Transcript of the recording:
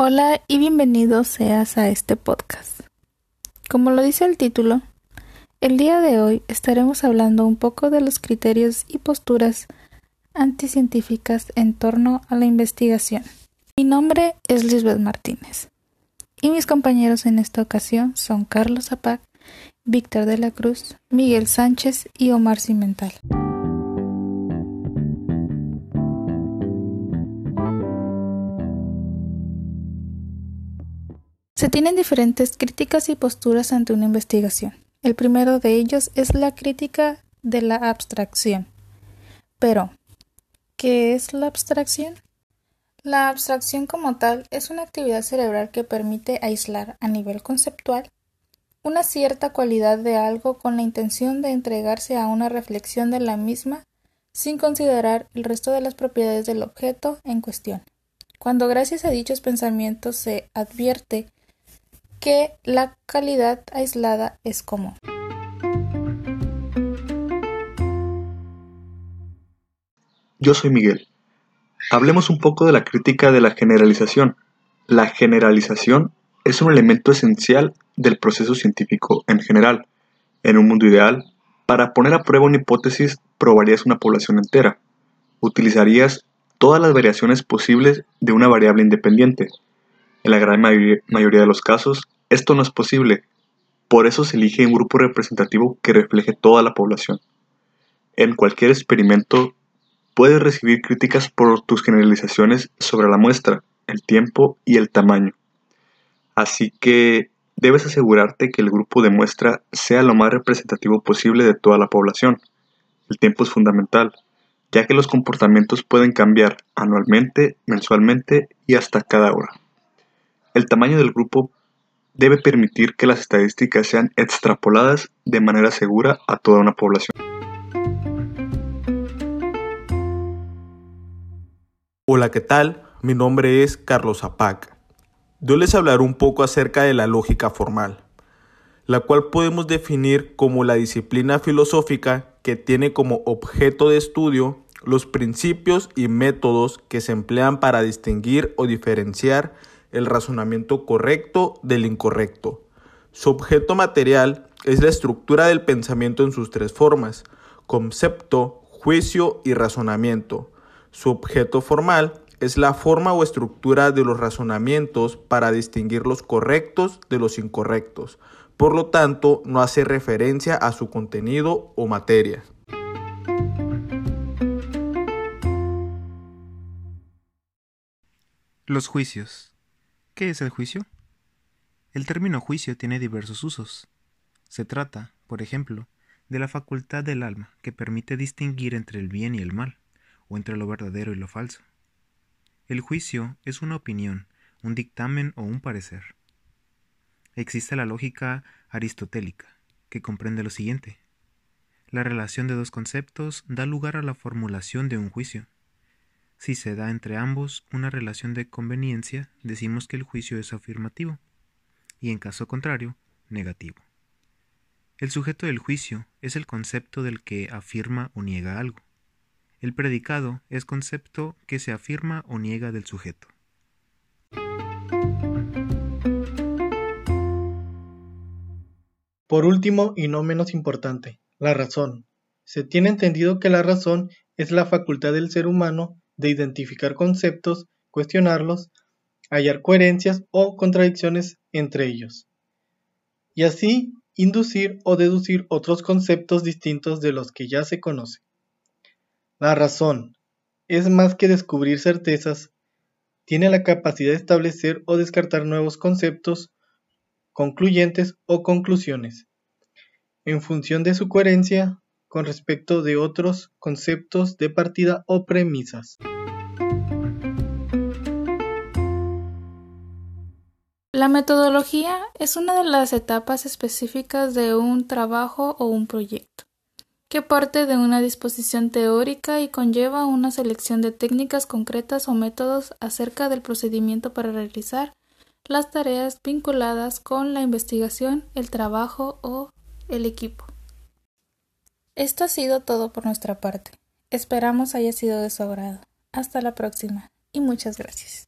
Hola y bienvenido seas a este podcast. Como lo dice el título, el día de hoy estaremos hablando un poco de los criterios y posturas anticientíficas en torno a la investigación. Mi nombre es Lisbeth Martínez y mis compañeros en esta ocasión son Carlos Zapac, Víctor de la Cruz, Miguel Sánchez y Omar Cimental. Tienen diferentes críticas y posturas ante una investigación. El primero de ellos es la crítica de la abstracción. Pero, ¿qué es la abstracción? La abstracción como tal es una actividad cerebral que permite aislar a nivel conceptual una cierta cualidad de algo con la intención de entregarse a una reflexión de la misma sin considerar el resto de las propiedades del objeto en cuestión. Cuando gracias a dichos pensamientos se advierte que la calidad aislada es común. Yo soy Miguel. Hablemos un poco de la crítica de la generalización. La generalización es un elemento esencial del proceso científico en general. En un mundo ideal, para poner a prueba una hipótesis, probarías una población entera. Utilizarías todas las variaciones posibles de una variable independiente, en la gran mayoría de los casos, esto no es posible. Por eso se elige un grupo representativo que refleje toda la población. En cualquier experimento, puedes recibir críticas por tus generalizaciones sobre la muestra, el tiempo y el tamaño. Así que debes asegurarte que el grupo de muestra sea lo más representativo posible de toda la población. El tiempo es fundamental, ya que los comportamientos pueden cambiar anualmente, mensualmente y hasta cada hora. El tamaño del grupo debe permitir que las estadísticas sean extrapoladas de manera segura a toda una población. Hola, ¿qué tal? Mi nombre es Carlos Zapac. Yo les hablaré un poco acerca de la lógica formal, la cual podemos definir como la disciplina filosófica que tiene como objeto de estudio los principios y métodos que se emplean para distinguir o diferenciar el razonamiento correcto del incorrecto. Su objeto material es la estructura del pensamiento en sus tres formas, concepto, juicio y razonamiento. Su objeto formal es la forma o estructura de los razonamientos para distinguir los correctos de los incorrectos. Por lo tanto, no hace referencia a su contenido o materia. Los juicios. ¿Qué es el juicio? El término juicio tiene diversos usos. Se trata, por ejemplo, de la facultad del alma que permite distinguir entre el bien y el mal, o entre lo verdadero y lo falso. El juicio es una opinión, un dictamen o un parecer. Existe la lógica aristotélica, que comprende lo siguiente. La relación de dos conceptos da lugar a la formulación de un juicio. Si se da entre ambos una relación de conveniencia, decimos que el juicio es afirmativo, y en caso contrario, negativo. El sujeto del juicio es el concepto del que afirma o niega algo. El predicado es concepto que se afirma o niega del sujeto. Por último, y no menos importante, la razón. Se tiene entendido que la razón es la facultad del ser humano de identificar conceptos, cuestionarlos, hallar coherencias o contradicciones entre ellos, y así inducir o deducir otros conceptos distintos de los que ya se conocen. La razón es más que descubrir certezas, tiene la capacidad de establecer o descartar nuevos conceptos, concluyentes o conclusiones, en función de su coherencia con respecto de otros conceptos de partida o premisas. La metodología es una de las etapas específicas de un trabajo o un proyecto, que parte de una disposición teórica y conlleva una selección de técnicas concretas o métodos acerca del procedimiento para realizar las tareas vinculadas con la investigación, el trabajo o el equipo. Esto ha sido todo por nuestra parte. Esperamos haya sido de su agrado. Hasta la próxima y muchas gracias.